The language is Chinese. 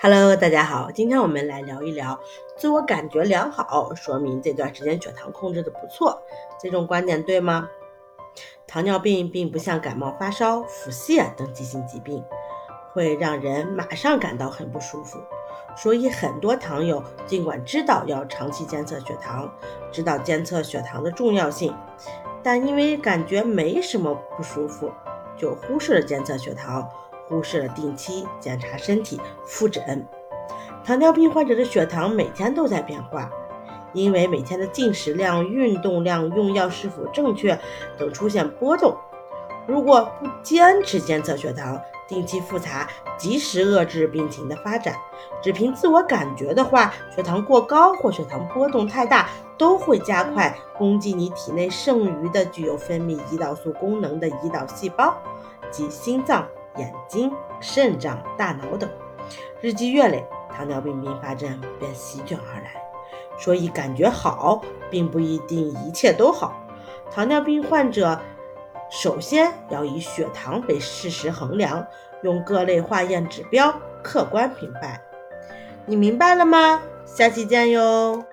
Hello，大家好，今天我们来聊一聊自我感觉良好，说明这段时间血糖控制的不错，这种观点对吗？糖尿病并不像感冒、发烧、腹泻等急性疾病，会让人马上感到很不舒服，所以很多糖友尽管知道要长期监测血糖，知道监测血糖的重要性，但因为感觉没什么不舒服，就忽视了监测血糖。忽视了定期检查身体、复诊。糖尿病患者的血糖每天都在变化，因为每天的进食量、运动量、用药是否正确等出现波动。如果不坚持监测血糖、定期复查、及时遏制病情的发展，只凭自我感觉的话，血糖过高或血糖波动太大，都会加快攻击你体内剩余的具有分泌胰岛素功能的胰岛细胞及心脏。眼睛、肾脏、大脑等，日积月累，糖尿病并发症便席卷而来。所以，感觉好并不一定一切都好。糖尿病患者首先要以血糖为事实衡量，用各类化验指标客观评判。你明白了吗？下期见哟。